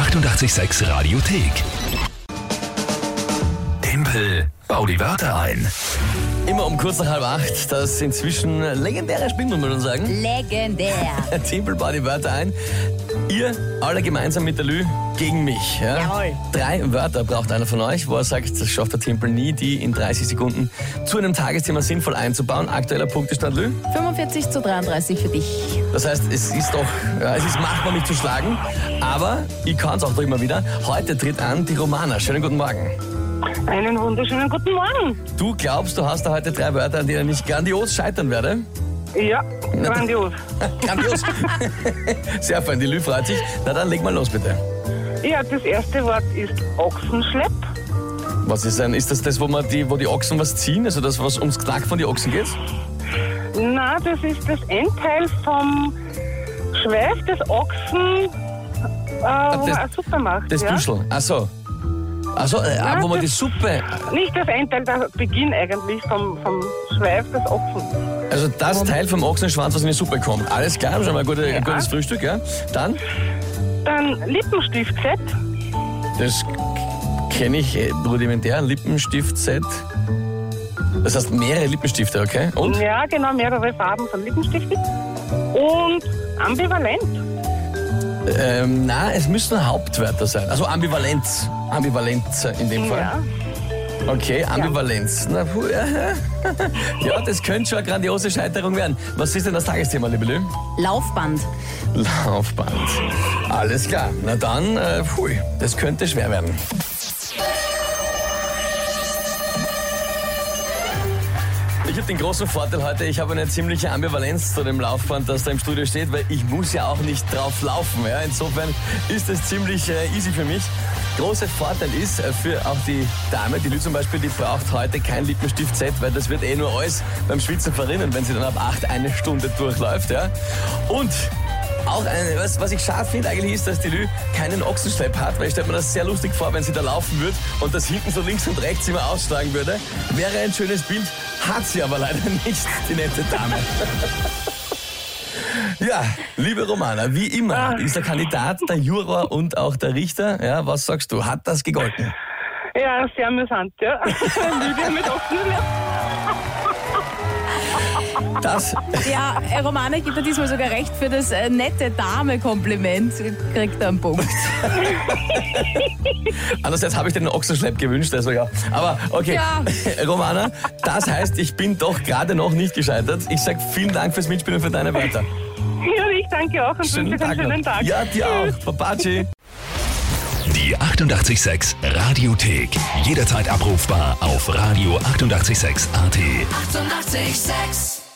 886 Radiothek. Tempel, bau die Wörter ein. Immer um kurz nach halb acht. Das inzwischen legendäre Spiel, muss man schon sagen. Legendär. Timpel baut die Wörter ein. Ihr alle gemeinsam mit der Lü gegen mich. Ja? Jawohl. Drei Wörter braucht einer von euch, wo er sagt, das schafft der Timpel nie, die in 30 Sekunden zu einem Tagesthema sinnvoll einzubauen. Aktueller Punktestand Lü. 45 zu 33 für dich. Das heißt, es ist doch, ja, es ist machbar, mich zu schlagen. Aber ich kann es auch doch immer wieder. Heute tritt an die Romana. Schönen guten Morgen. Einen wunderschönen guten Morgen. Du glaubst, du hast da heute drei Wörter, an denen ich grandios scheitern werde? Ja, grandios. Grandios. Sehr fein, die Lü freut sich. Na dann leg mal los, bitte. Ja, das erste Wort ist Ochsenschlepp. Was ist ein, ist das das, wo, man die, wo die Ochsen was ziehen? Also das, was ums Knack von den Ochsen geht? Na, das ist das Endteil vom Schweif des Ochsen, äh, wo das- man eine Suppe macht. Das ja? Büschel. Ach so. Ach so, äh, Ja, wo man die das- Suppe... Nicht das Endteil, der Beginn eigentlich vom, vom Schweif des Ochsen. Also das Teil vom Ochsenschwanz, was in die Suppe kommt. Alles klar, schon mal ein, gute, gutes Frühstück, ja? Dann, Dann Lippenstiftset. das kenne ich äh, rudimentär, ein Lippenstift-Set. Das heißt mehrere Lippenstifte, okay? Und? Ja, genau, mehrere Farben von Lippenstift. Und ambivalent. Ähm, na, es müssen Hauptwörter sein. Also Ambivalenz. Ambivalenz in dem Fall. Ja. Okay, Ambivalenz. Na, puh, ja. ja, das könnte schon eine grandiose Scheiterung werden. Was ist denn das Tagesthema, liebe Lü? Laufband. Laufband. Alles klar. Na dann, äh, pfui, das könnte schwer werden. Ich habe den großen Vorteil heute, ich habe eine ziemliche Ambivalenz zu dem Laufband, das da im Studio steht, weil ich muss ja auch nicht drauf laufen. Ja? Insofern ist es ziemlich äh, easy für mich. Großer Vorteil ist äh, für auch die Dame, die Lü zum Beispiel, die braucht heute kein Lippenstift-Set, weil das wird eh nur alles beim Schwitzen verrinnen, wenn sie dann ab 8 eine Stunde durchläuft. Ja? Und auch eine, was, was ich scharf finde eigentlich ist, dass die Lü keinen Ochsenschlepp hat, weil ich stelle mir das sehr lustig vor, wenn sie da laufen würde und das hinten so links und rechts immer ausschlagen würde. Wäre ein schönes Bild, hat sie aber leider nicht, die nette Dame. Ja, liebe Romana, wie immer ist der Kandidat, der Juror und auch der Richter. Ja, was sagst du? Hat das gegolten? Ja, sehr amüsant, ja. Lydia mit Ochsenschlepp. Das, Ja, Romane gibt er diesmal sogar recht für das äh, nette Dame-Kompliment. Kriegt er einen Punkt. andererseits habe ich dir den Ochsenschlepp gewünscht, also ja. Aber okay, Ja. Romana, das heißt, ich bin doch gerade noch nicht gescheitert. Ich sage vielen Dank fürs Mitspielen und für deine Wörter. Ja, ich danke auch und wünsche einen schönen noch. Tag. Ja, dir auch. Babaci. Die 886 Radiothek. Jederzeit abrufbar auf radio886.at. 886! 886